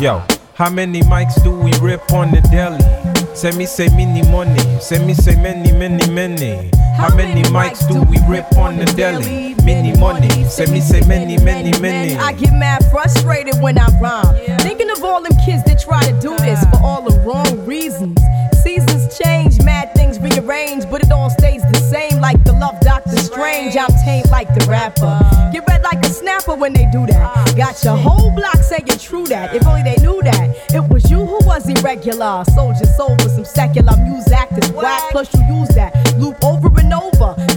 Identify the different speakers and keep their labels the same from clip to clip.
Speaker 1: Yo. How many mics do we rip on the deli? Send me say mini money. Send me say many, many, many. How many mics do we rip on the deli? Mini money. Send me say many, many, many.
Speaker 2: I get mad frustrated when I rhyme. Thinking of all them kids that try to do this for all the wrong reasons. Seasons change, mad things rearrange, but it all stays Tame like the rapper. Get red like a snapper when they do that. Got your whole block saying true that. If only they knew that. It was you who was irregular. Soldier soul for some secular music is whack. Plus you use that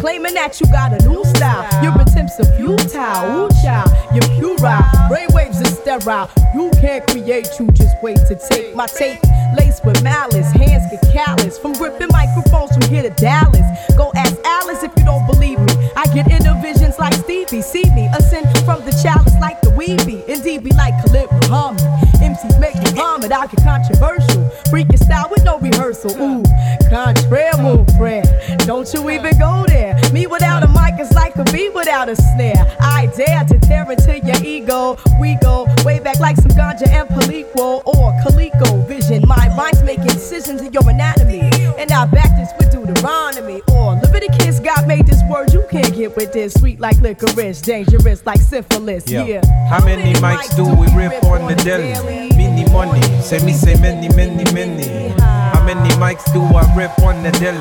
Speaker 2: claiming that you got a new style. Your attempts are futile. Ooh, child, you're puerile. Brainwaves are sterile. You can't create, you just wait to take my tape. Laced with malice, hands get callous from gripping microphones from here to Dallas. Go ask Alice if you don't believe me. I get inner visions like Stevie. See me ascend from the chalice like the weeby. Indeed, be like Khalid Muhammad. MCs make vomit. I get controversial. Freaking style with no rehearsal. Ooh, contraire, mon frère. Don't you even go there. Me without a mic is like a bee without a snare. I dare to tear into your ego. We go way back like some ganja and Palico or Calico vision. My mind's making incisions in your anatomy. And I back this with Deuteronomy or Leviticus. God made this word you can't get with this. Sweet like licorice, dangerous like syphilis.
Speaker 1: Yo,
Speaker 2: Yeah.
Speaker 1: How many mics do we rip on the deli? Mini money. Say me say many, many, many. How many mics do I rip on the deli?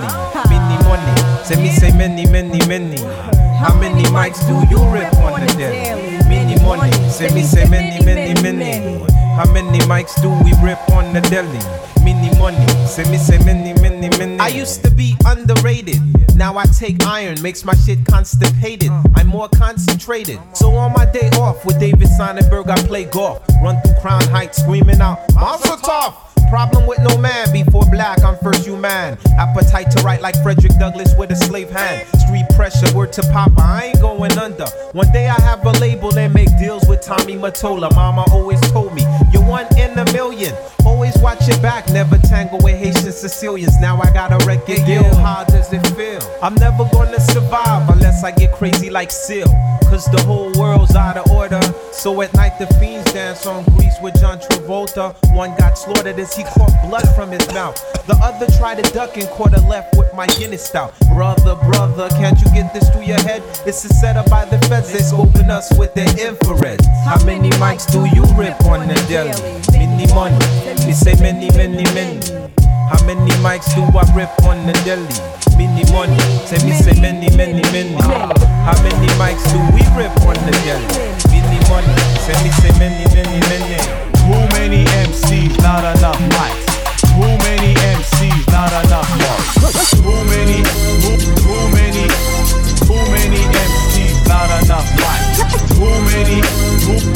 Speaker 1: Mini money. Say me say many, many, many. How many mics do you rip on the deli? Mini money. Say me say many, many, many. How many mics do we rip on the deli? Mini money. Me many, many, many.
Speaker 3: I used to be underrated. Now I take iron, makes my shit constipated. I'm more concentrated. So on my day off with David Sonenberg, I play golf. Run through Crown Heights screaming out, Monster Tough! Problem with no man, before black, I'm first human. Appetite to write like Frederick Douglass with a slave hand. Street pressure, word to Papa, I ain't going under. One day I have a label and make deals with Tommy Mottola. Mama always told me, you're one in a million. Always watch your back, never tangle with Haitian Sicilians. Now I got a record deal. How does it feel? I'm never gonna survive unless I get crazy like Seal. Cause the whole world's out of order. So at night the fiends dance on Grease with John Travolta. One got slaughtered as he caught blood from his mouth. The other tried to duck and caught a left with my Guinness stout. Brother, brother, can't you get this through your head? It's a setup by the feds, they scoping us with their infrared.
Speaker 1: How many mics do you rip on the deli? Many money. Me say many, many, many. How many mics do I rip on the deli? Many money. Say me say many, many, many. How many mics do we rip on the deli? Many money. Say me say many, many, many.
Speaker 4: Too many MCs, not enough mics. Too many MCs, not enough mics. Too many, too, too many, too many MCs, not enough mics. Too many, too,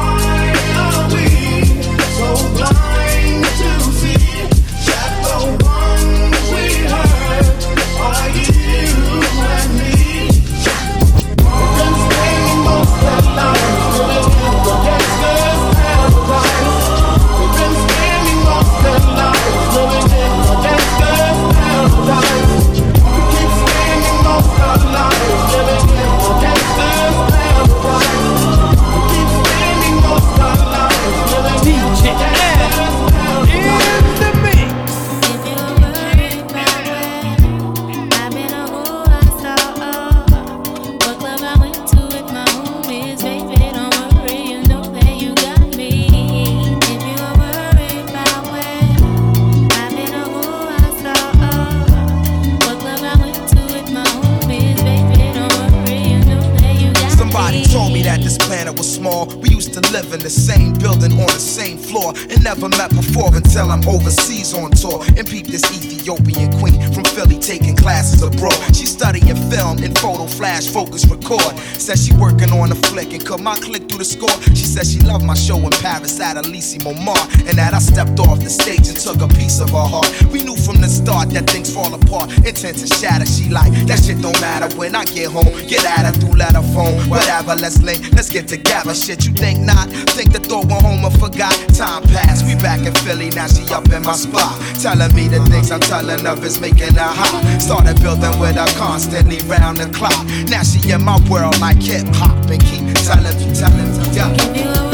Speaker 5: Flick and cut my click through the score. She said she loved my show in Paris at Élysée Montmartre and that I stepped off the stage and took a piece of her heart. We knew from start that things fall apart, intent to shatter. She like that shit don't matter when I get home. Get at her through letter phone, whatever. Let's link, let's get together. Shit, you think not? Think the thought went home and forgot. Time passed, we back in Philly now. She up in my spot, telling me the things I'm telling of is making her hot. Started building with her constantly round the clock. Now she in my world like hip hop and keep telling me, telling me, yeah.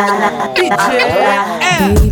Speaker 6: Me if you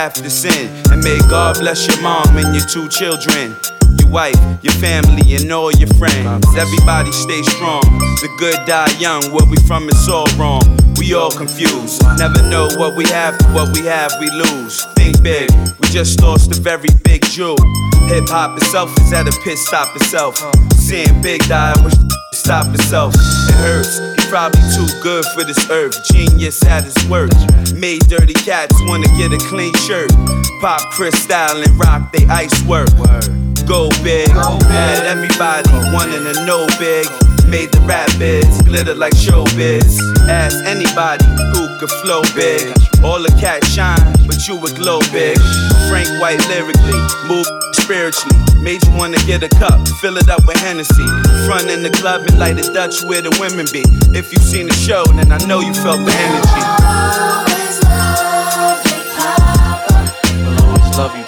Speaker 7: have to sin. And may God bless your mom and your two children your wife, your family, and all your friends. Everybody stay strong. The good die young. Where we from is all wrong. We all confused. Never know what we have, what we have, we lose. Think big. We just lost a very big jewel. Hip hop itself is at a pit stop itself. Seeing big die, I wish stop itself. It hurts. Probably too good for this earth. Genius at his work. Made dirty cats wanna get a clean shirt. Pop crystal and rock they ice work. Go big, had everybody wanting to know big. Made the rap biz glitter like showbiz. Ask anybody who could flow big. All the cats shine, but you would glow big. Frank White lyrically, move spiritually. Made you wanna get a cup, fill it up with Hennessy. Front in the club and light a Dutch where the women be. If you seen the show, then I know you felt the energy.
Speaker 8: Always love you, Papa. Will always love you,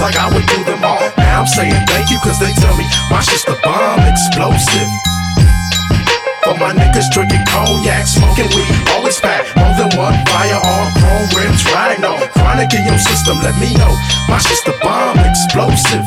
Speaker 9: like I would do them all. Now I'm saying thank you, cause they tell me my shit's the bomb, explosive. For my niggas drinking cognac, smoking weed, always pack more than one firearm, chrome rims, rhino, chronic in your system. Let me know my shit's the bomb, explosive.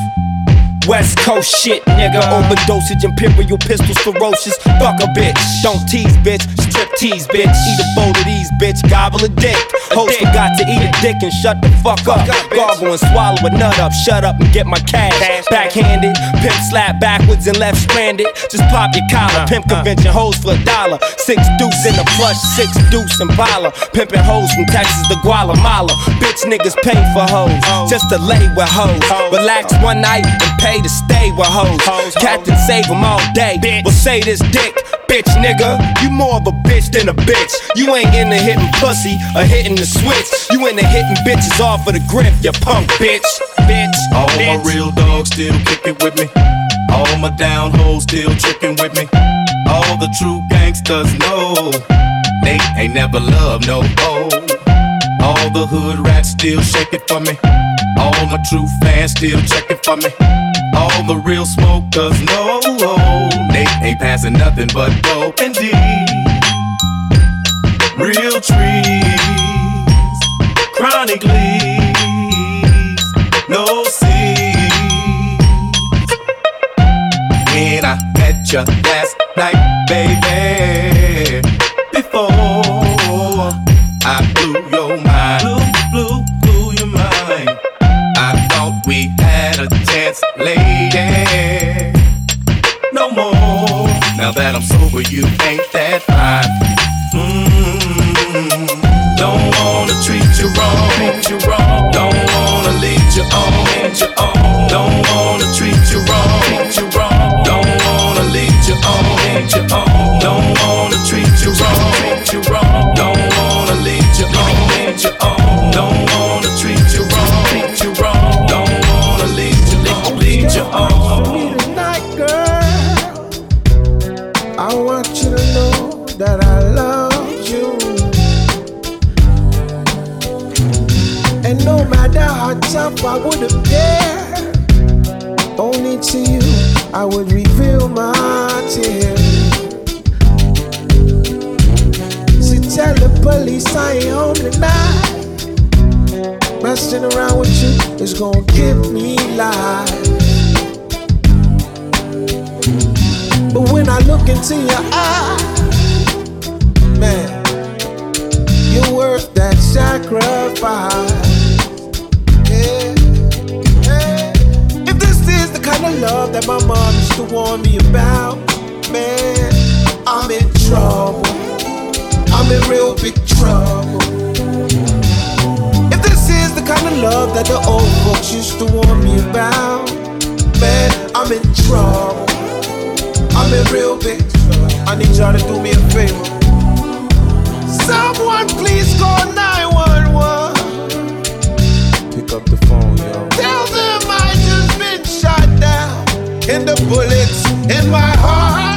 Speaker 10: West Coast shit, nigga. Overdosage, imperial pistols, ferocious. Fuck a bitch. Don't tease, bitch. Strip tease, bitch. Eat a bowl of these, bitch. Gobble a dick. Host forgot to eat a dick and shut the fuck up. Gargle and swallow a nut up. Shut up and get my cash. Backhanded. Pimp slap backwards and left stranded. Just pop your collar. Pimp convention hoes for a dollar. Six deuce in the plush, six deuce and Impala. Pimping hoes from Texas to Guatemala. Bitch niggas pay for hoes. Just to lay with hoes. Relax one night and pay to stay with hoes. Captain save them all day. Well, say this dick. Bitch nigga, you more of a bitch than a bitch. You ain't into hitting pussy or hitting the switch. You into hitting bitches off of the grip, you punk bitch. Bitch.
Speaker 11: All my real dogs still kicking with me. All my down hoes still tricking with me. All the true gangsters know they ain't never loved no hoe. All the hood rats still shake it for me. All my true fans still check it for me. All the real smokers know ain't passing nothing but dope and D. Real trees, chronic leaves, no seeds. When I met you last night, baby, before I blew your mind, blew, blew, blew your mind. I thought we had a chance, lady. That you ain't that fine. Mm, Don't wanna treat you wrong. Treat you wrong. Don't wanna lead you on. Don't wanna treat you wrong. Treat you wrong. Don't wanna. Lead you on. Don't wanna treat you wrong.
Speaker 12: I would reveal my tears. So tell the police I ain't home tonight. Messing around with you is gonna give me life. But when I look into your eyes, man, you're worth that sacrifice. That my mom used to warn me about, man, I'm in trouble. I'm in real big trouble. If this is the kind of love that the old folks used to warn me about, man, I'm in trouble. I'm in real big trouble. I need y'all to do me a favor. Someone please call 911.
Speaker 3: Pick up the phone, yo.
Speaker 12: The bullets in my heart.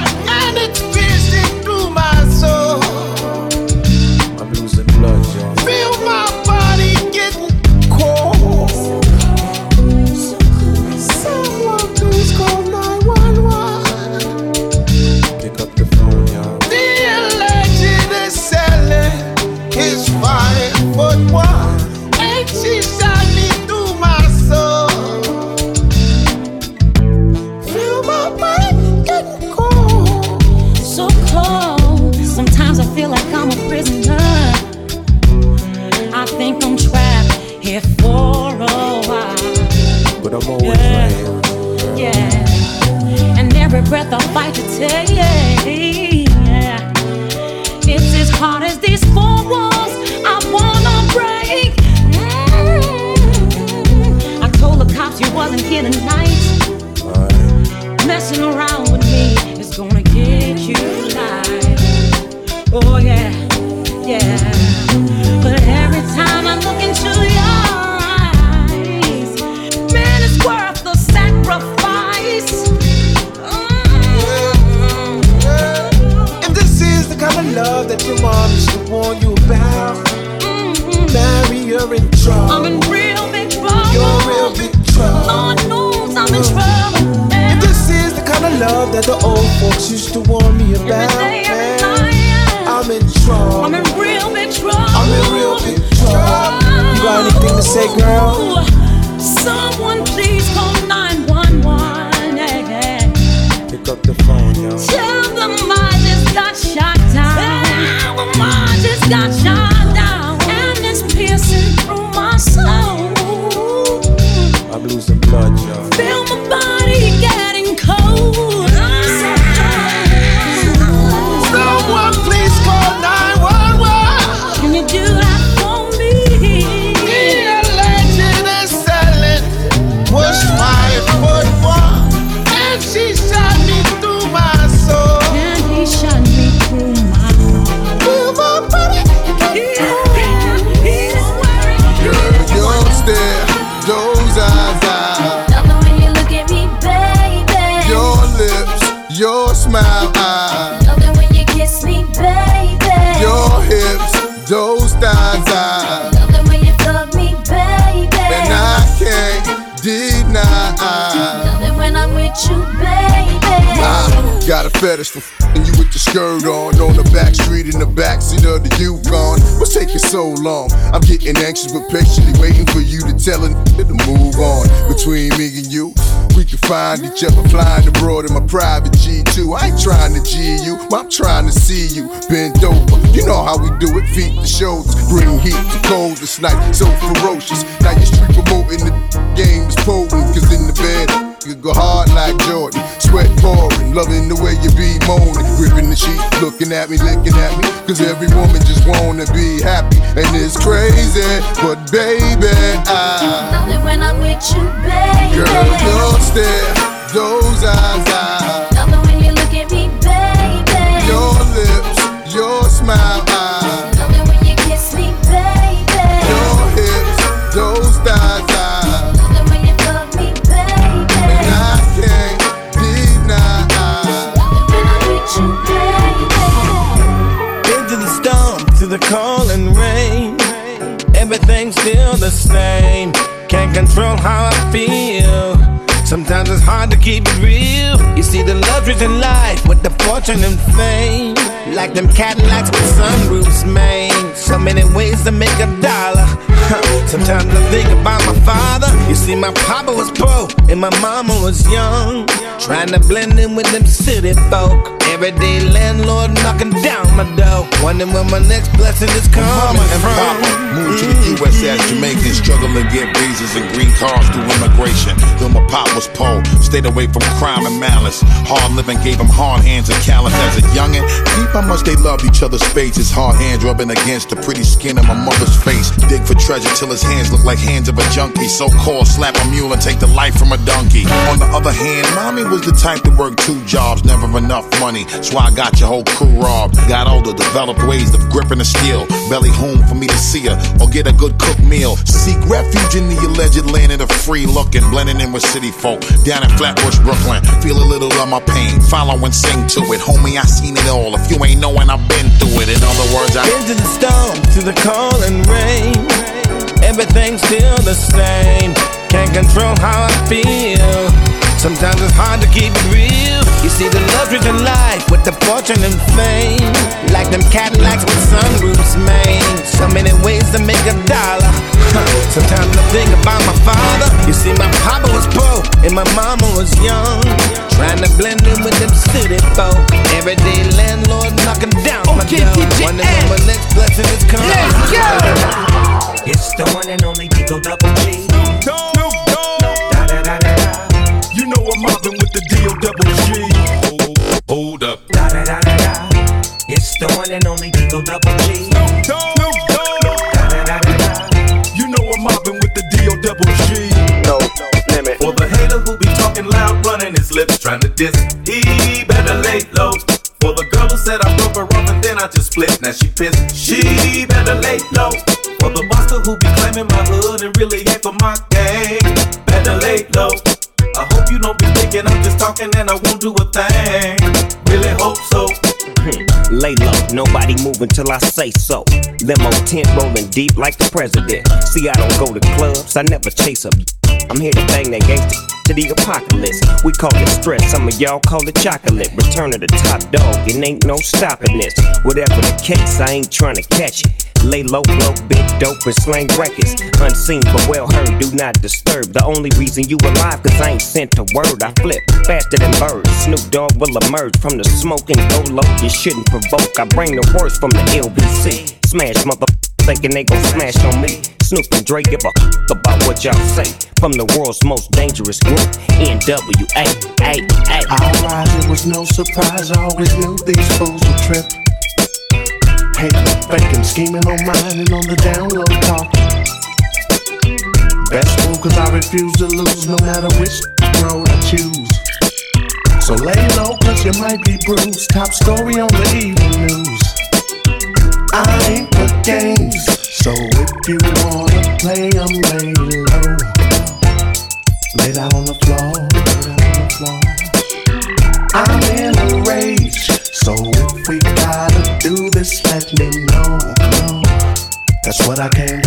Speaker 12: Folks used to warn me about,
Speaker 13: day, every
Speaker 12: man, I'm in trouble.
Speaker 13: I'm in real big trouble.
Speaker 12: I'm in real big trouble. You got anything to say, girl?
Speaker 13: Someone please call 911. Yeah, yeah.
Speaker 3: Pick up the phone, yo.
Speaker 13: Tell them I just got shot down. Tell them I just got
Speaker 12: shot
Speaker 14: fetish for fing you with your skirt on on the back street in the backseat of the Yukon. What's taking so long? I'm getting anxious but patiently waiting for you to tell a nigga to move on. Between me and you, we can find each other flying abroad in my private G2. I ain't trying to G you, I'm trying to see you bent over. You know how we do it, feet to shoulders, bring heat to cold this night, so ferocious. Now you street promoting the game is potent, cause in the bed. You go hard like Jordan, sweat pouring, loving the way you be moaning, gripping the sheet, looking at me, licking at me. Cause every woman just wanna be happy, and it's crazy. But baby, I,
Speaker 13: Love it when I'm with you, baby.
Speaker 14: girl, your stare, those eyes, I,
Speaker 15: hard to keep it real. You see the luxuries in life with the fortune and fame. Like them Cadillacs with sunroofs, man. So many ways to make a dollar. Sometimes I think about my father. You see, my papa was poor and my mama was young. Trying to blend in with them city folk. Everyday landlord knocking down my dough. Wondering where my next blessing is coming
Speaker 16: Mama and
Speaker 15: from.
Speaker 16: Papa moved to the U.S. as Jamaicans, struggling to get visas and green cards through immigration. Though my pop was poor, stayed away from crime and malice. Hard living gave him hard hands and callous as a youngin'. Deep how much they loved each other's faces. Hard hands rubbing against the pretty skin of my mother's face. Dig for treasure till his hands look like hands of a junkie. So called slap a mule and take the life from a donkey. On the other hand, mommy was the type to work two jobs, never enough money. So I got your whole crew robbed. Got older, developed ways of gripping the steel. Belly home for me to see her or get a good cooked meal. Seek refuge in the alleged land of the free looking, blending in with city folk. Down in Flatbush, Brooklyn. Feel a little of my pain. Follow and sing to it. Homie, I seen it all. If you ain't knowing, I've been through it. In other words, I've been
Speaker 15: Into the storm, to the cold and rain. Everything's still the same. Can't control how I feel. Sometimes it's hard to keep it real. You see the luxuries in life with the fortune and fame. Like them Cadillacs with sunroofs, man. So many ways to make a dollar. Sometimes I think about my father. You see, my papa was poor and my mama was young. Trying to blend in with them city folk. Everyday landlord knocking down my door. Wondering when my next blessing is coming.
Speaker 4: Let's go! It's the one and only D.O. Double G.
Speaker 11: mobbing with the D.O. double G. Hold, hold up.
Speaker 4: Da, da, da, da, da. It's the one and only D.O. Double G. Da, da, da, da, da.
Speaker 11: You know I'm mobbing with the D.O. double G.
Speaker 17: No limit.
Speaker 11: For the hater who be talking loud, running his lips, trying to diss, he better lay low. For the girl who said I broke her off and then I just split, now she pissed, she better lay low. For the monster who be claiming my hood and really ain't for my gang, better lay low. Talking and I won't do a thing. Really hope so.
Speaker 18: Lay low, nobody moving till I say so. Limo tent rolling deep like the president. See, I don't go to clubs, I never chase up. I'm here to bang that gangsta to the apocalypse. We call it stress, some of y'all call it chocolate. Return of the top dog, it ain't no stopping this. Whatever the case, I ain't trying to catch it. Lay low, blow big dope and slang records. Unseen but well heard, do not disturb. The only reason you alive, cause I ain't sent a word. I flip faster than birds. Snoop Dogg will emerge from the smoke and go low. You shouldn't provoke. I bring the worst from the LBC. Smash mother thinking they gon' smash on me. Snoop and Dre give a about what y'all say. From the world's most dangerous group, NWA.
Speaker 19: I rise, it was no surprise. I always knew these fools would trip. Hating, faking, scheming on mine and on the down talking. Best move, cause I refuse to lose no matter which road I choose. So lay low, cause you might be bruised. Top story on the evening news. I ain't the games, so if you wanna play, I'm lay low. Lay down on the floor, lay down on the floor. I'm in what I came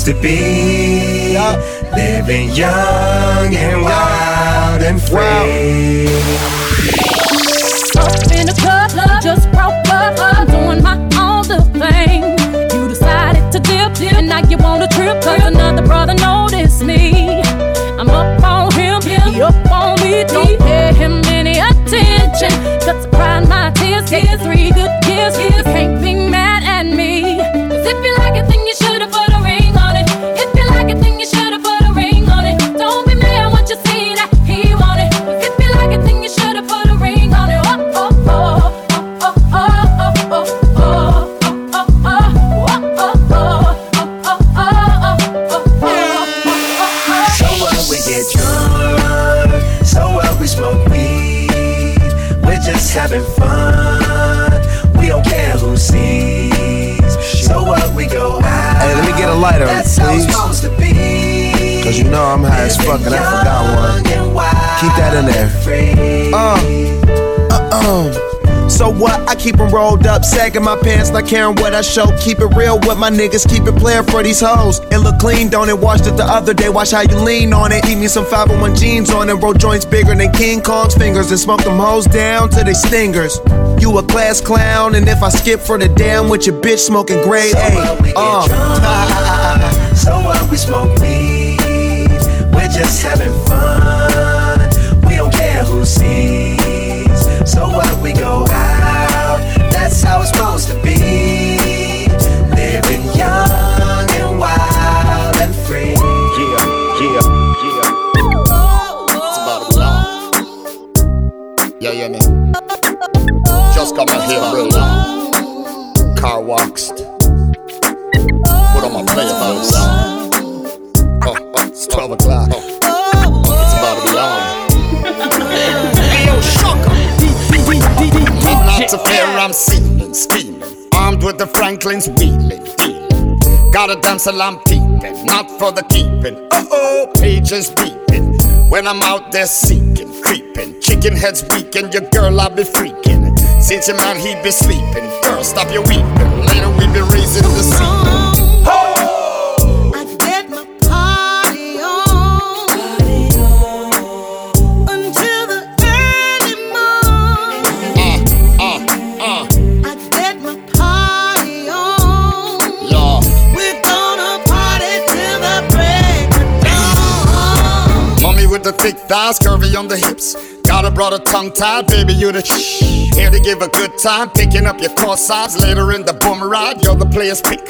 Speaker 19: supposed to be. Living young and wild and free.
Speaker 20: Up in the club, just broke up. I'm doing my own little thing. You decided to dip, and now you want a trip. Cause another brother noticed me. I'm up on him, he up on me. Don't pay him any attention. Cause I cried my tears, gave three good years. You
Speaker 21: know I'm high as fuck and I forgot one. Keep that in there. Uh, uh, uh. So what? I keep 'em rolled up, sagging my pants, not caring what I show. Keep it real with my niggas, keep it playing for these hoes. It look clean, don't it? Washed it the other day, watch how you lean on it. Keep me some 501 jeans on it, roll joints bigger than King Kong's fingers, and smoke them hoes down to they stingers. You a class clown, and if I skip for the damn with your bitch smoking grade A. Uh.
Speaker 19: So what we smoke weed. Just having fun. We don't care who sees. So what we go out. That's how it's supposed to be. Living young and wild and free.
Speaker 22: Yeah, yeah, yeah. It's about belong. Yeah, yeah, man. Just come out here real loud. Car walks. The Franklin's wheeling, dealing. Got a I'm peeping, not for the keeping. Uh oh, pages beeping. When I'm out there seeking, creeping. Chicken heads weaking, your girl I be freaking. Since your man he be sleeping. Girl, stop your weeping. Later we be raising the scene. With the thick thighs, curvy on the hips. Got a brother tongue tied, baby, you the shh. Here to give a good time, picking up your core size. Later in the boom ride, you're the player's pick.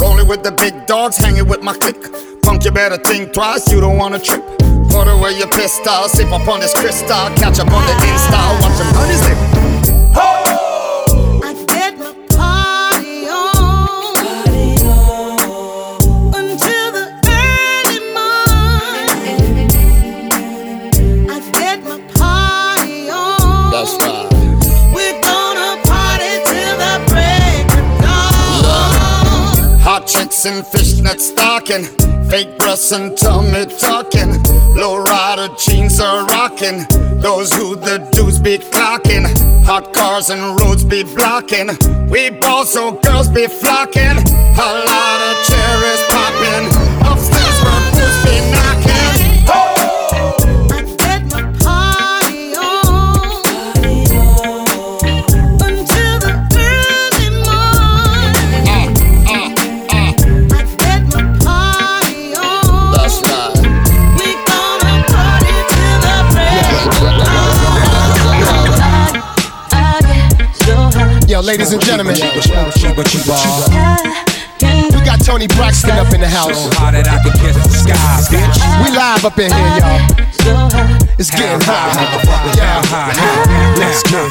Speaker 22: Rolling with the big dogs, hanging with my clique. Punk, you better think twice, you don't wanna trip. Put away your pistol, sip up on this crystal, catch up on the Insta, watch them honeys live.
Speaker 23: Until
Speaker 22: and fishnet stocking, fake breasts and tummy talking. Low rider jeans are rocking. Those who the dudes be clocking. Hot cars and roads be blocking. We ball so girls be flocking. A lot of cherries popping.
Speaker 24: Ladies and gentlemen, we got Toni Braxton up in the house.
Speaker 1: How that I can kiss the sky, bitch.
Speaker 24: We live up in here, y'all. It's getting hot. Yeah. Let's get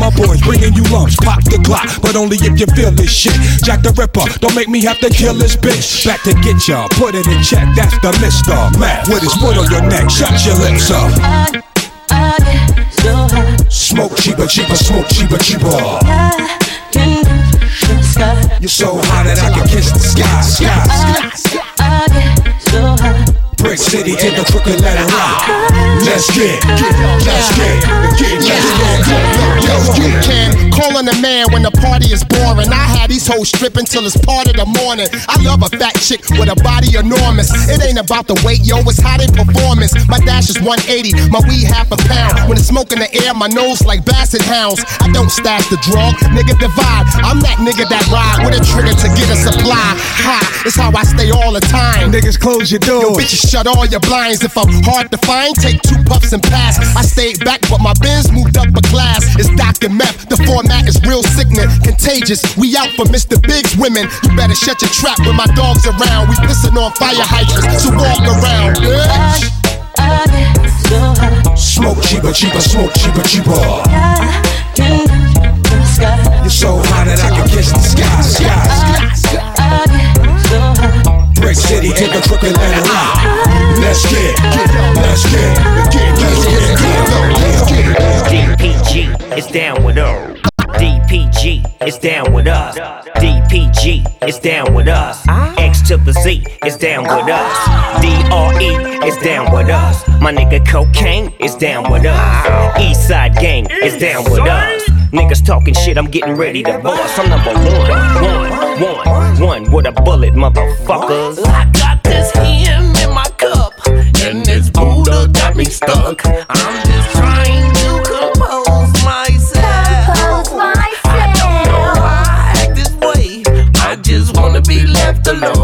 Speaker 1: my boys, bringing you lumps, pop the clock. But only if you feel this shit. Jack the Ripper, don't make me have to kill this bitch. Back to get ya, put it in check. That's the Mister Matt with his foot on your neck. Shut your lips up. Smoke cheaper, cheaper, smoke cheaper, cheaper. You're so hot that I can kiss the sky, sky, Brick City to the crooked letter rock. Let's get, let's get, get, let's get.
Speaker 24: Yo, you can call on a man when the party is boring. I had these hoes stripping till it's part of the morning. I love a fat chick with a body enormous. It ain't about the weight, yo, it's how they performance. My dash is 180, my weed half a pound. When it's smoke in the air, my nose like basset hounds. I don't stash the drug, nigga divide. I'm that nigga that ride with a trigger to get a supply. Ha, it's how I stay all the time.
Speaker 1: Niggas close your doors.
Speaker 24: Yo, bitches shut all your blinds. If I'm hard to find, take two puffs and pass. I stayed back, but my bins moved up a class. It's Dr. Meth. The format is real sickening, contagious. We out for Mr. Big's women. You better shut your trap when my dog's around. We pissing on fire hydrants, so walk around, bitch.
Speaker 1: Smoke cheaper, cheaper, smoke cheaper, cheaper. You're so hot that I can kiss the sky. sky, sky. Brick City to the crooked letter rock. Let's get, let's get, let's get, let's get.
Speaker 18: DPG is down with us. DPG is down with us. DPG is down with us. X to the Z is down with us. DRE is down with us. My nigga Kokane is down with us. Eastside Gang is down with us. Niggas talking shit, I'm getting ready to bust. I'm number one, one, one, one with a bullet, motherfuckers.
Speaker 23: I got this hymn in my cup, and this Buddha got me stuck. I'm just trying to compose myself. I don't know why I act this way. I just wanna be left alone.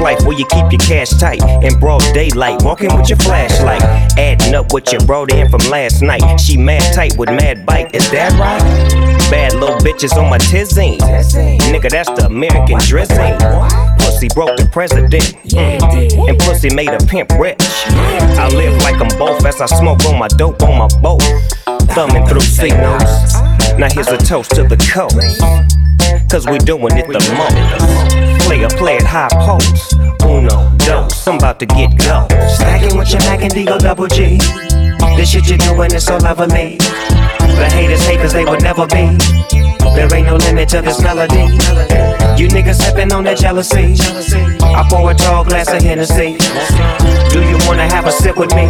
Speaker 18: Life where you keep your cash tight in broad daylight, walking with your flashlight, adding up what you brought in from last night. She mad tight with mad bite, is that right? Bad little bitches on my tizine. Nigga, that's the American drizzy. Pussy broke the president, mm. and pussy made a pimp rich. I live like I'm both as I smoke on my dope on my boat, thumbing through signals. Now here's a toast to the coast. Cause we doing it the most. Play a play at high post. Uno, dos, I'm about to get go. Stacking with your Mac and Deagle double G. This shit you're doing is over me. The haters hate cause they would never be. There ain't no limit to this melody. You niggas sipping on that jealousy. I pour a tall glass of Hennessy. Do you wanna have a sip with me?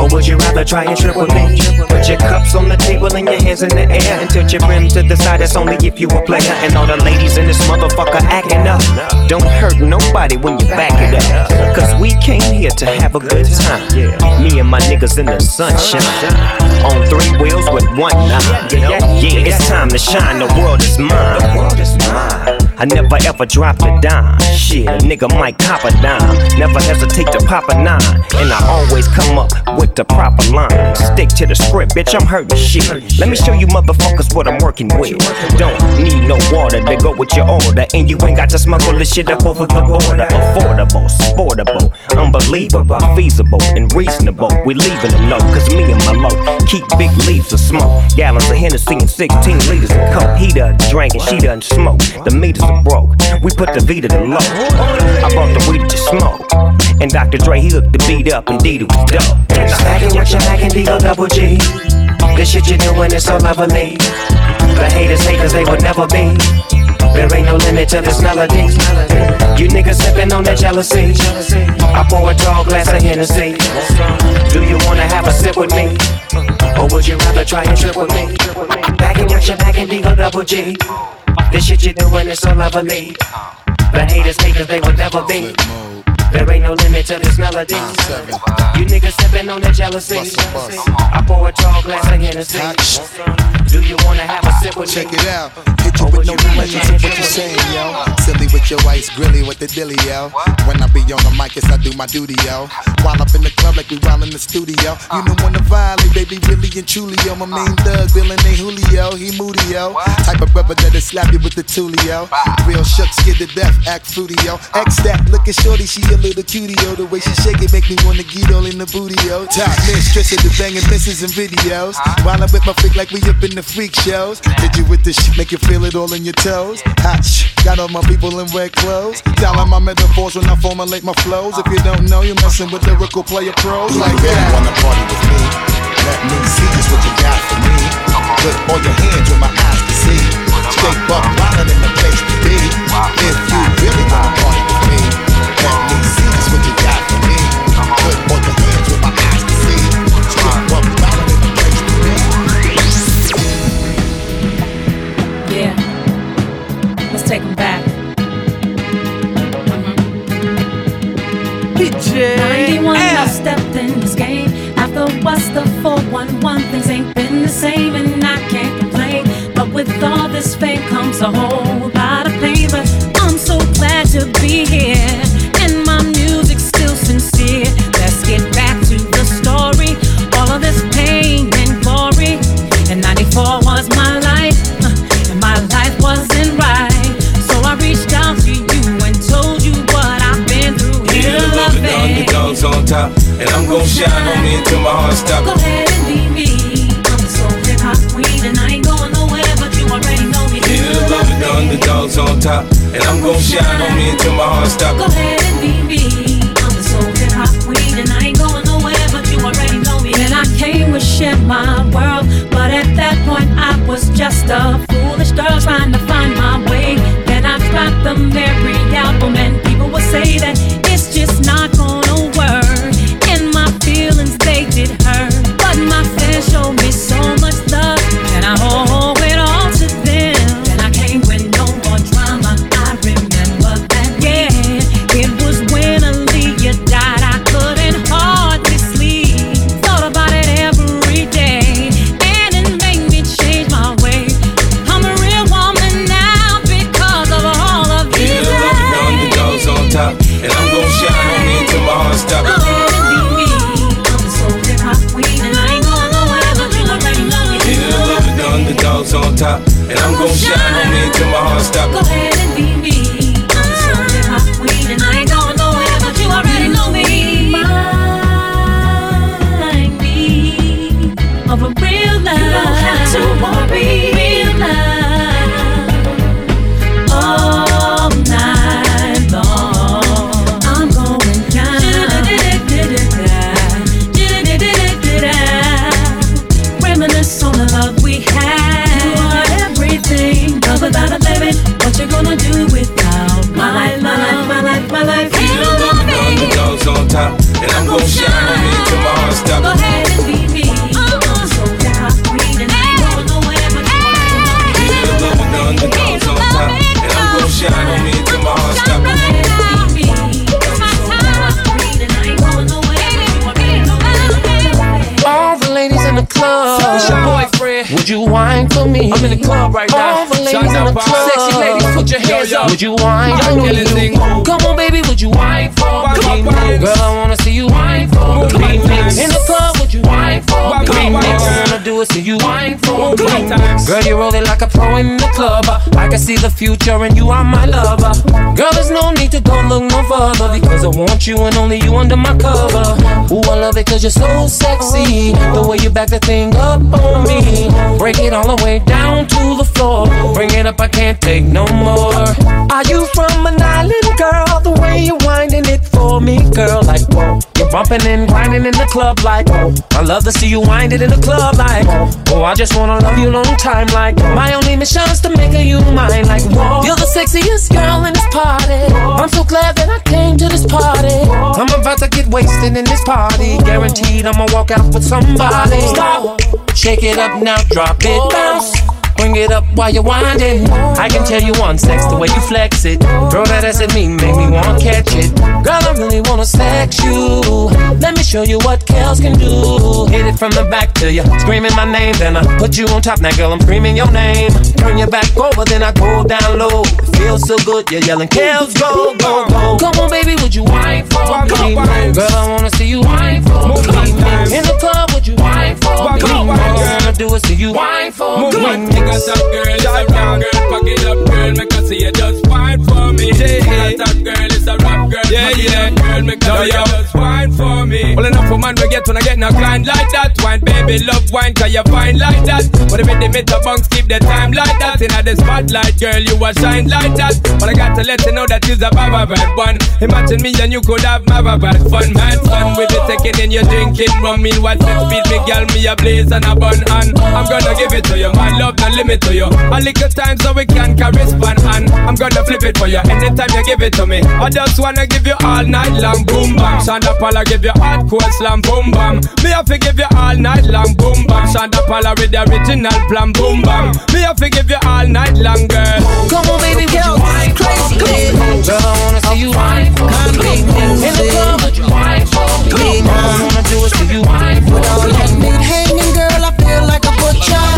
Speaker 18: Or would you rather try and trip with me? Put your cups on the table and your hands in the air and tilt your rim to the side. That's only if you a player. And all the ladies in this motherfucker acting up. Don't hurt nobody when you back it up. Cause we came here to have a good time. Me and my niggas in the sunshine. On three wheels with one nine. Yeah, it's time to shine. The world is mine. The world is mine. I never ever dropped a dime. Shit, a nigga might cop a dime. Never hesitate to pop a nine. And I always come up with the proper line. Stick to the script, bitch, I'm hurting shit. Let me show you motherfuckers what I'm working with. Don't need no water to go with your order. And you ain't got to smuggle this shit up over the border. Affordable, sportable, unbelievable, feasible, and reasonable. We leaving them low, cause me and my low keep big leaves of smoke. Gallons of Hennessy and 16 liters of coke. He done drank and she done smoke. The meters broke. We put the V to the low. I brought the weed to smoke. And Dr. Dre, he hooked the beat up, indeed it was dope. Stacking your Mac and Deagle double G. This shit you doing is so lovely. The haters hate cause they would never be. There ain't no limit to this melody. You niggas sipping on that jealousy. I pour a tall glass of Hennessy. Do you wanna have a sip with me? Or would you rather try and trip with me? Backing with your Mac and Deagle double G. This shit you doing is so lovely. The haters hate cause they will never be. There ain't no limit to this melody. You niggas sipping on that jealousy. I pour a tall glass of Hennessy. Do you wanna have a sip with me?
Speaker 5: Check it out. You with no questions of what you saying, yo. Silly with your ice, grilly with the dilly, yo. When I be on the mic, yes, I do my duty, yo. While up in the club like we while in the studio. You know when the violate, baby, really and truly, yo. My main thug, Bill and Julio, he moody, yo. Type of brother that'll slap you with the tulio. Real shook, scared to death, act fruity, yo. X that, looking shorty, she a little cutie, yo. The way she shake it make me wanna get all in the booty, yo. Top mistress of the banging misses and videos. While I'm with my freak like we up in the freak shows. Did you with this shit, make you feel it all in your toes? Hot shh, got all my people in red clothes. Telling my metaphors when I formulate my flows. If you don't know, you're messing with lyrical player pros like
Speaker 16: really
Speaker 5: that.
Speaker 16: wanna party with me? Let me see just what you got for me. Put all your hands with my eyes to see. Straight buck wildin' in the place to be. If you really wanna party with me, let me see just what you got for me. Put all your
Speaker 20: take them back. Mm-hmm.
Speaker 25: DJ
Speaker 20: 91 I stepped in this game. After what's the 411? Things ain't been the same and I can't complain. But with all this fame comes a whole
Speaker 26: put your hands up.
Speaker 25: Would you wine for
Speaker 26: get this thing.
Speaker 25: me? Come on, baby, would you wine for
Speaker 26: Come
Speaker 25: me?
Speaker 26: on.
Speaker 25: Girl, I wanna All I wanna do is see you wine for me. Girl, you roll it like a pro in the club. I can see the future and you are my lover. Girl, there's no need to go look no further because I want you and only you under my cover. Ooh, I love it cause you're so sexy. The way you back the thing up on me. Break it all the way down to the floor. Bring it up, I can't take no more. Are you from an island, girl? The way you're winding it for me, girl, like whoa. Bumping and grinding in the club, like whoa. I love to see you wind it in the club, like. Oh, I just wanna love you long time, like my only mission is to make you mine, like whoa. You're the sexiest girl in this party. I'm so glad that I came to this party. I'm about to get wasted in this party. Guaranteed I'ma walk out with somebody. Stop, shake it up now, drop it, bounce. Bring it up while you're winding. I can tell you on sex the way you flex it. Throw that ass at me, make me wanna catch it. Girl, I really wanna sex you. Let me show you what girls can do. Hit it from the back to you, screaming my name. Then I put you on top. Now, girl, I'm screaming your name. Turn your back over, then I go down low. It feels so good, you're yelling, Kels, go, go, go. Come on, baby, would you wine for me? Girl, I wanna see you wine for me. In the club, would you wine for me? All I wanna do is see you wine for me.
Speaker 26: As a girl, it's a rap girl, pack it up, girl, make her see you just fine for me. It's a girl, it's a rap girl, yeah, yeah, girl, make her see you just fine for me. Well enough for man we get when I get no grind like that. Wine, baby, love wine, cause you fine like that. But if the meter bunks keep the time like that, in the spotlight, girl, you a shine like that. But I got to let you know that you's a baba bad one. Imagine me and you could have baba bad fun, mad fun with it taking in your drinking rum. Meanwhile, sex speed, me girl, me a blaze and a bun, and I'm gonna give it to you, my love, no limit to you. A little time so we can correspond, and I'm gonna flip it for you anytime you give it to me. I just wanna give you all night long, boom bam. Shonda Paula give you hardcore slam, boom bam. Me have to give you all night long, boom bam. Shonda Paula with the original plan, boom bam. Me have to give you all night long, girl.
Speaker 25: Come on, baby, you wine? Girl, I wanna see you wine for me. In the club, wine for me? All I wanna do is see you wine for me.
Speaker 27: Hanging girl, I feel like a butcher.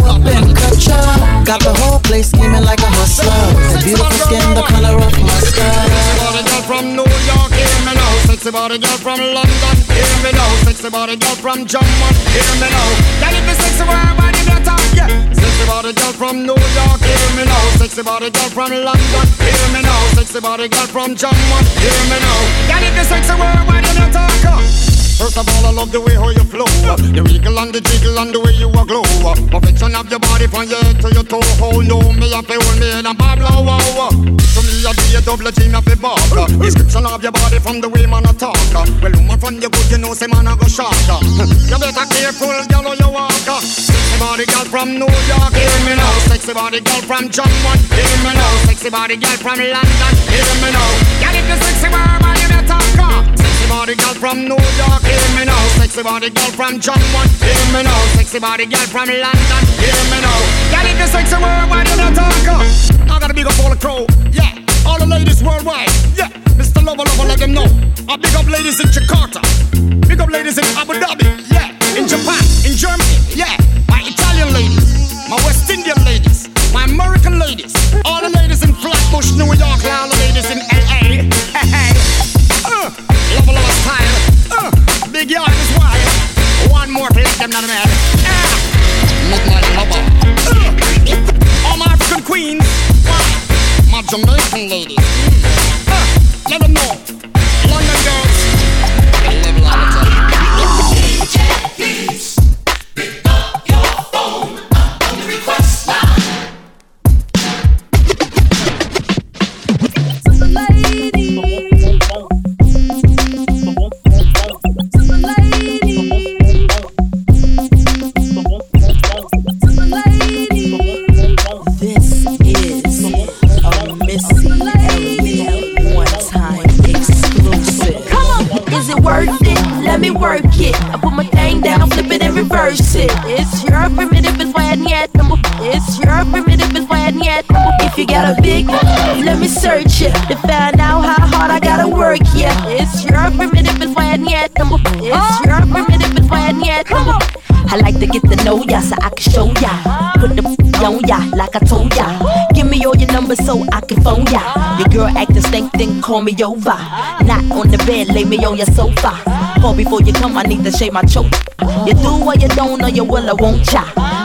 Speaker 27: Just wanna chop you up and cut ya. Got the whole place scheming like a hustler. The beautiful skin, the color of mustard.
Speaker 22: Body girl from New York, hear me now. Sexy body girl from London, hear me now. Sexy body girl from Germany, hear me now. Girl, if you sexy, where body talk, yeah. Sexy body girl from New York, hear me now. Sexy body girl from London, hear me now. Sexy body girl from Germany, hear me now. Girl, if you sexy, where body uh. First of all, I love the way how you flow. The wiggle and the jiggle and the way you a glow. Perfection of your body from your head to your toe. Hold no, me up, hold me and bad low. wow. To me, I be a double G, me fi bark. Description of your body from the way man a talk. Well, woman from your good, you know, say man a go short. You better careful, girl, how you walk. Sexy body girl from New York, hear me now. Sexy body girl from Jamaica, hear me now. Sexy body girl from London, hear me now. Girl, if you sexy, where body me talk. Body girl from New York, hear me now. Sexy body girl from Jamaica, hear me now. Sexy body girl from London, hear me now. Girl, if you sexy, where body me talk. I gotta big up all the crow, yeah. All the ladies worldwide, yeah. Mr. Lover, lover, let them know. I big up ladies in Jakarta, big up ladies in Abu Dhabi,
Speaker 23: me over. Not on the bed, lay me on your sofa. Call before you come, I need to shave my choke. You do or you don't, or you will, I won't ya.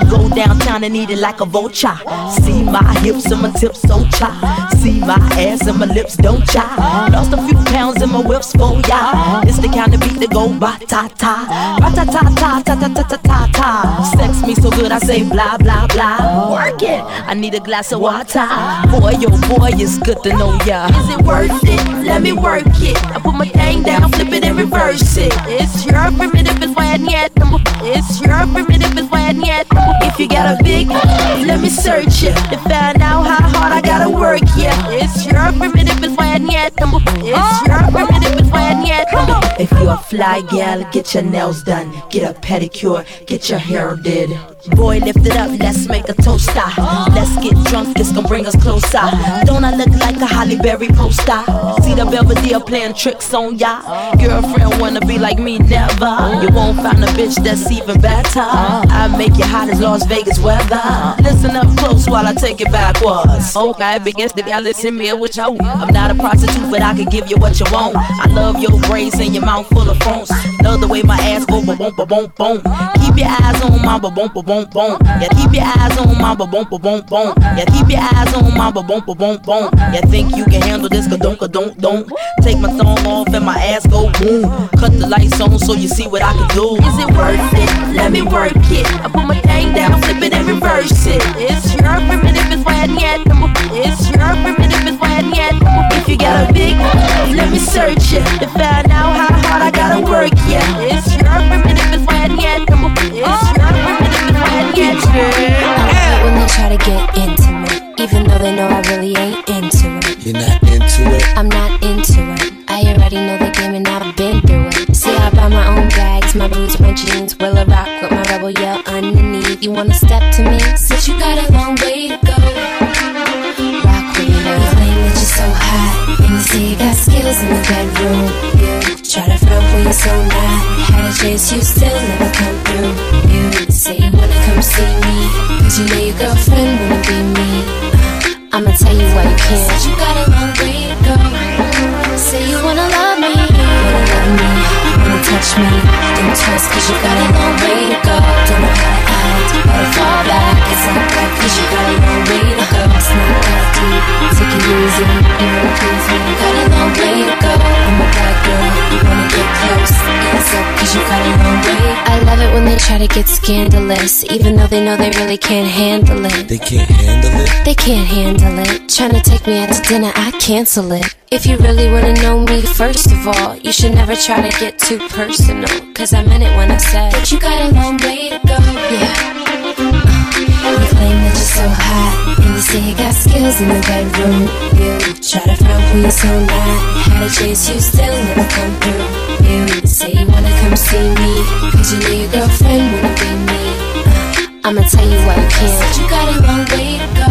Speaker 23: Go downtown and eat it like a vulture. See my hips and my tips, so cha. See my ass and my lips, don't cha. Lost a few pounds in my whips for ya. It's the kind of beat that go ba ta ta, ba ta ta ta ta ta ta ta ta ta. Sex me so good, I say blah blah blah. Work it. I need a glass of water. Boy, yo, boy, it's good to know ya. Is it worth it? Let me work it. I put my thing down, flip it and reverse it. It's your primitive, it's why yet. It's your primitive, it's why yet. If you got a big, let me search it to find out how hard I gotta work. Why. It's your primitive, it's why yet. If you're a fly gal, get your nails done, get a pedicure, get your hair did. Boy, lift it up, let's make a toaster. Ah. Let's get drunk, this gon' bring us closer. Don't I look like a Halle Berry poster? See the Belvedere playing tricks on ya. Girlfriend wanna be like me, never. You won't find a bitch that's even better. I make you hot as Las Vegas weather. Listen up close while I take it backwards. Okay, begins to y'all listen me with you. I'm not a prostitute, but I can give you what you want. I love your braids and your mouth full of phones. Love the way my ass go, boom, ba boom, boom. Keep your eyes on my ba boom, ba boom, boom. Yeah, keep your eyes on my ba boom, boom, boom. Yeah, keep your eyes on my ba boom, boom, boom. Yeah, think you can handle this? Ka don't, ka don't, don't. Take my thumb off and my ass go boom. Cut the lights on so you see what I can do. Is it worth it? Let me work it. I put my thing down, flip it and reverse it. It's your primitive, it's why yet. It's your primitive, it's why yet. If you got a big, let me search it to find out how hard I gotta work. Yeah, it's your primitive, it's why yet. It's your primitive, it's.
Speaker 28: I when they try to get intimate, even though they know I really ain't into it.
Speaker 5: You're not into it.
Speaker 28: I'm not into it. I already know the game and I've been through it. See, I buy my own bags, my boots, my jeans. Will a rock with my rebel yell underneath. You wanna step to me? Since you got a long way to go. Rock with me, you claim that you're so hot. And you say you in the bedroom. You try to front when you're so not. Had a chance, you still never come through. You say you wanna come see me. Cause you know your girlfriend wanna be me. I'ma tell you why you can't. Since you got a long way to go. Say you wanna love me, wanna love me, wanna touch me. Don't trust cause you got a long way to go. Don't know how to act, better fall back. It's not right cause you got a long way to go. It's not that deep, take it easy. You know please me, cause you got a long way. I love it when they try to get scandalous, even though they know they really can't handle it.
Speaker 5: They can't handle it.
Speaker 28: They can't handle it. Trying to take me out to dinner, I cancel it. If you really wanna know me, first of all, you should never try to get too personal. Cause I meant it when I said that you got a long way to go. Yeah. Uh, you claim that you're so hot, and you say you got skills in the bedroom. You try to front when you're so not. Had a chance, you still never come through. You say you wanna come see me, cause you know your girlfriend wanna be me. I'ma tell you why you can't. Said you got a long way to go.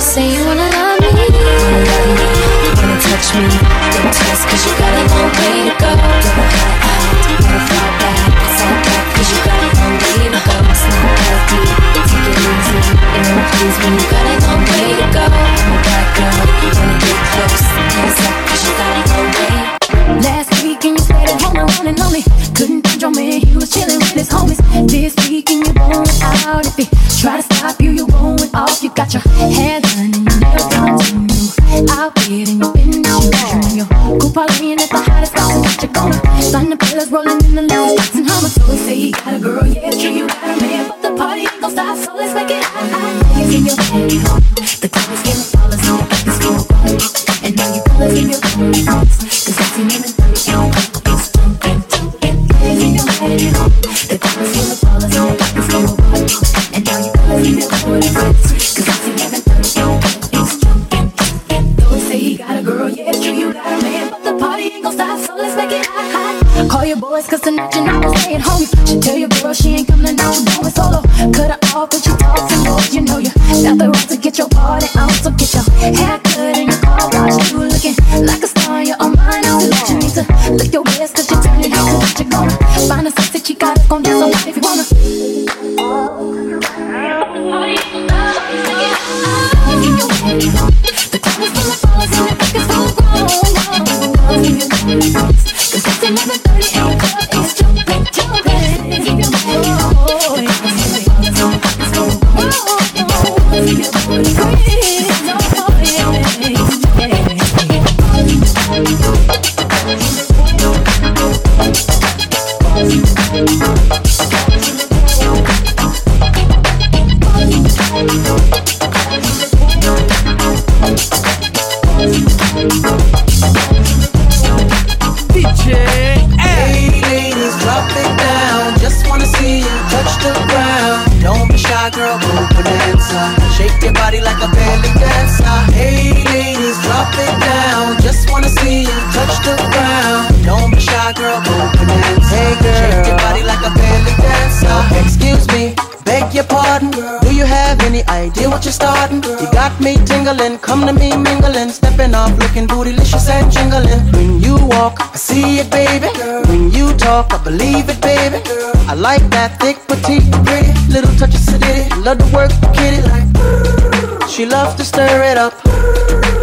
Speaker 28: Say you wanna love me, wanna love me, wanna touch me. Don't test cause you got a long way to go. Don't to act, wanna fall back. It's all back cause you got a long way to go. It's not deep, take it easy. You know please when you got a long way to go. I'm a bad girl, wanna get close. Hands up cause you got a long way.
Speaker 13: This weekend you're going out. If he try to stop you, you're going off. You got your hair done and your nails done too. You out here in your business shoes. And your cool partying at the hottest spots. What you gonna find the fellas rolling in the latest box and Hummer. So say he got a girl, yeah, it's true, you got a man. But the party ain't gon' stop, so let's make it hot. You in your head, the club your boys, cause tonight you're not gonna stay at home. She tell your girl she ain't coming out, you going solo. Cut her off when she talks and moves, you know you got the right to get your party on. So get your hair cut and your car washed. You looking like a star, you're on mine. Still, you need to lick your
Speaker 29: got me tingling, come to me mingling, stepping off, looking bootylicious and jingling. When you walk, I see it, baby. When you talk, I believe it, baby. I like that thick, petite, pretty, little touch of sedity. Love to work the kitty like. She loves to stir it up.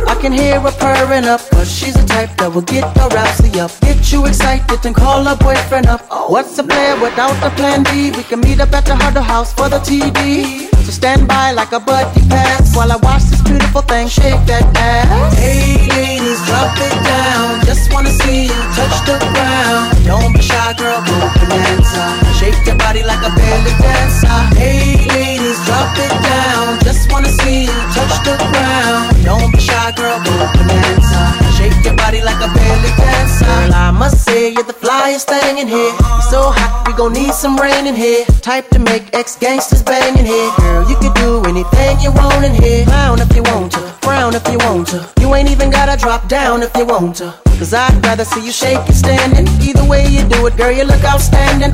Speaker 29: I can hear her purring up, but she's the type that will get her rousey up. Get you excited and call her boyfriend up. What's a player without the plan B? We can meet up at the Huddle House for the TV. So stand by like a buddy pass while I watch this beautiful thing shake that ass. Hey ladies, drop it down. Just wanna see you touch the ground. Don't be shy, girl, go bonanza. Shake your body like a belly dancer. Hey ladies, drop it down. Just wanna see you touch the ground. Don't be shy, girl, go bonanza. Shake your body like a belly dancer. Girl, I must you're the flyest thing in here. You're so hot, we gon' need some rain in here. Type to make ex gangsters bang in here. Girl, you can do anything you want in here. Clown if you want to, frown if you want to. You ain't even gotta drop down if you want to. Cause I'd rather see you shake it standing. Either way you do it, girl, you look outstanding.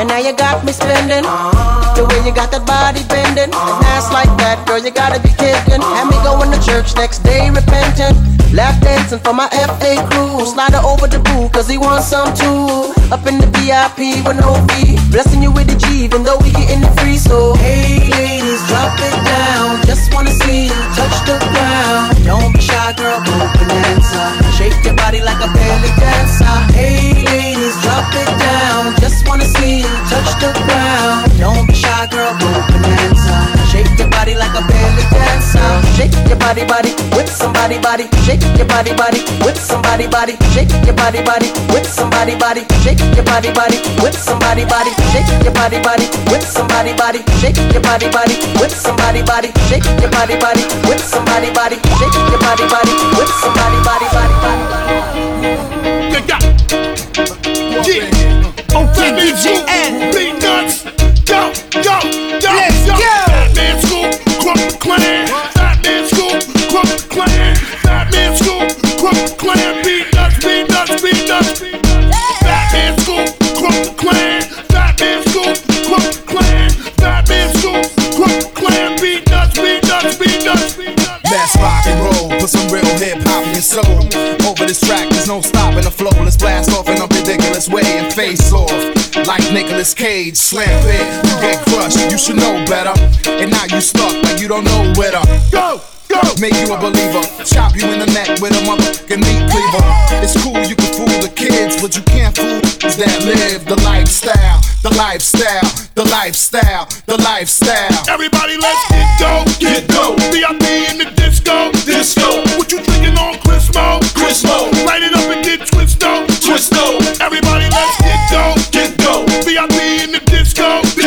Speaker 29: And now you got me spending. The way you got that body bending. And ass like that, girl, you gotta be kidding. Have me going to church next day repentant. Lap dancing for my FA crew. Slide her over the boo, cause he wants some too. Up in the VIP with no fee. Blessing you with the G, even though we getting the free. So, hey ladies, drop it down. Just wanna see you touch the ground. Don't be shy, girl, go bonanza. Shake your body like a belly dancer. Hey ladies, drop it down. Just wanna see you touch the ground. Don't be shy, girl, go bonanza. Shake your body like a belly dancer. Shake your body, body, with somebody, body. Shake your body, body, with somebody, body. Shake your body, body, with somebody, body. Shake your body, body, with somebody, body. Shake your body, body, with somebody, body. Shake your body, body, with somebody, body. Shake your body, body, with somebody, body. Shake your body, body, with somebody, body, body, body.
Speaker 30: Yeah. Okay, DJ N. Big nuts. Go, go, go, Let's go. Clan. Fat man school, crook clan. Beat nuts, beat nuts, beat nuts. Fat man school, crook clan. Fat man school, crook clan. Fat man school, crook clan. Beat nuts, beat nuts, beat nuts.
Speaker 5: Let's rock and roll, put some real hip hop in your soul. Over this track, there's no stopping the flow. Let's blast off in a ridiculous way and face off. Like Nicolas Cage, slam it, you get crushed, you should know better. And now you stuck like you don't know where to go. Go! Make you a believer, chop you in the neck with a motherfucking meat cleaver. It's cool, you can fool the kids, but you can't fool those that live the lifestyle, the lifestyle, the lifestyle, the lifestyle.
Speaker 30: Everybody, let's get go, get go. VIP in the disco, disco. What you drinking on Chrismo? Chrismo. Light it up and get twisto, twisto. Everybody, let's get go, get go. VIP in the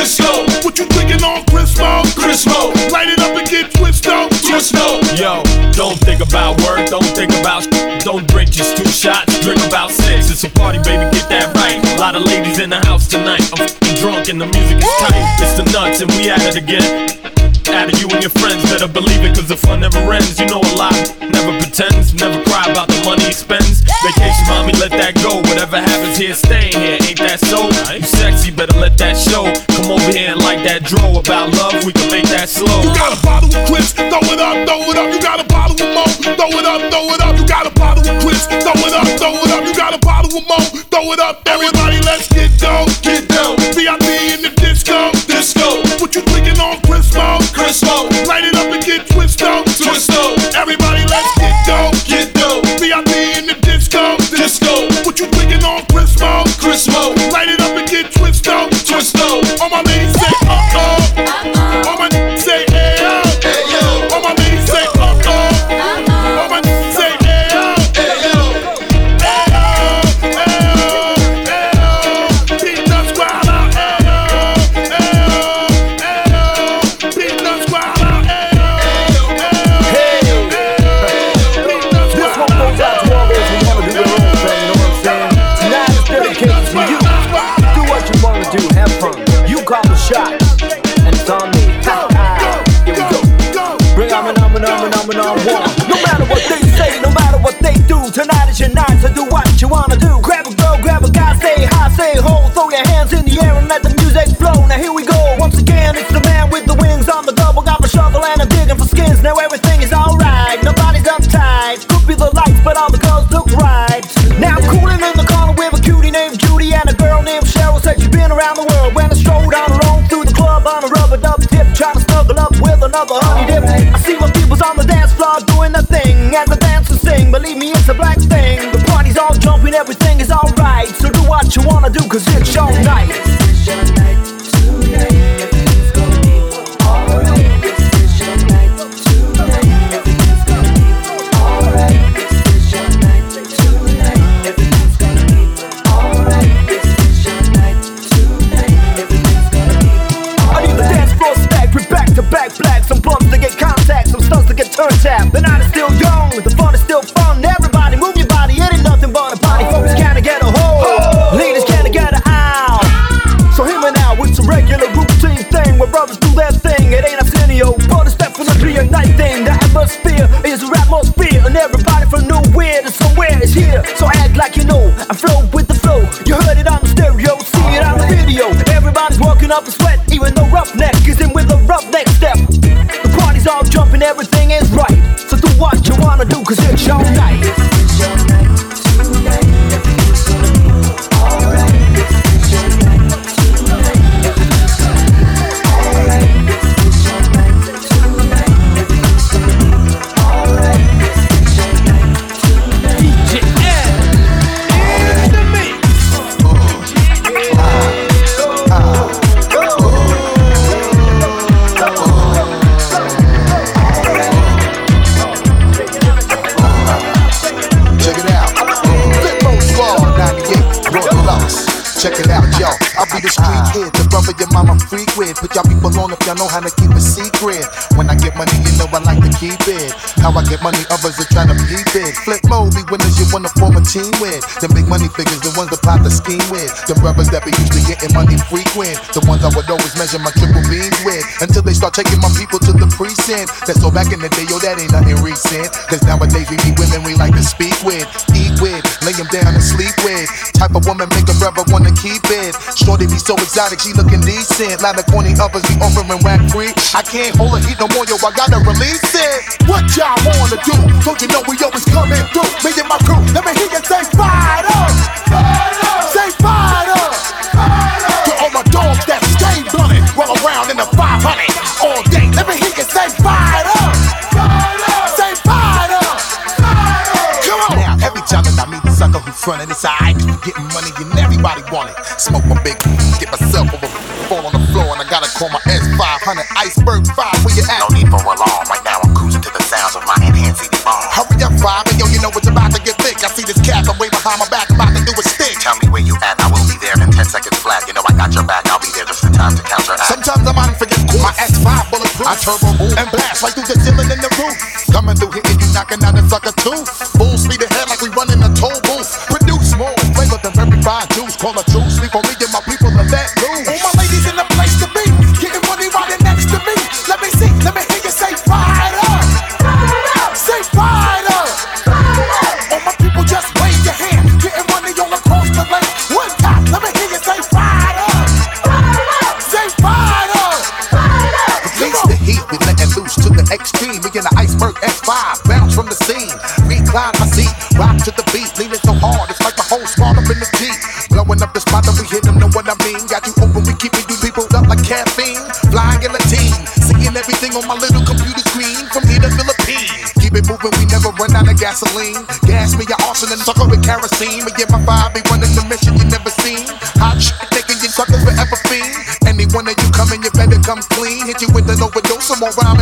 Speaker 30: disco. What you drinking on Chrismo? Chrismo. Light it up and get twisto, twisto.
Speaker 4: Yo, don't think about work, don't think about sh- Don't drink just two shots, drink about six. It's a party, baby, get that right. A lot of ladies in the house tonight. I'm drunk and the music is tight. It's the nuts and we at it again. Out of you and your friends, better believe it, cause the fun never ends. You know a lot, never pretends, never cry about the money he spends. Vacation, mommy, let that go. Whatever happens here, staying here, ain't that so? You sexy, better let that show. Come over here and like that draw about love, we can make that slow.
Speaker 30: You got a bottle of Chris, throw it up, throw it up. You got a bottle of Mo, throw it up, throw it up. You got a bottle of Chris, throw it up, throw it up. You got a bottle of Mo, throw it up. Everybody, let's get down, get down. VIP in the disco, disco. What you drinking on Chrismo? Chrismo. Light it up and get twisto, twisto.
Speaker 31: twist mode. Light it up and get twist on, twist on. All
Speaker 5: my ladies say big. Flip mode be winners you wanna form a team with. The big money figures, the ones that plot the scheme with. The rubbers that be used to getting money frequent. The ones I would always measure my triple beams with. Until they start taking my people to the precinct. That's so back in the day, yo, that ain't nothing recent. Cause nowadays we be women we like to speak with, eat with, lay them down and sleep with. Type of woman make brother wanna keep it. Shorty be so exotic, she looking decent. Lot of corny uppers be offering rack free. I can't hold it, heat no more, yo, I gotta release it. What y'all wanna do? Don't you know we always coming through? Me and my crew, let me hear big team. And get my
Speaker 32: vibe be
Speaker 5: one in the mission you never seen. Hot shit, nigga, you suckers forever fiend. Any one of you coming, you better come clean. Hit you with an overdose, some more rhyme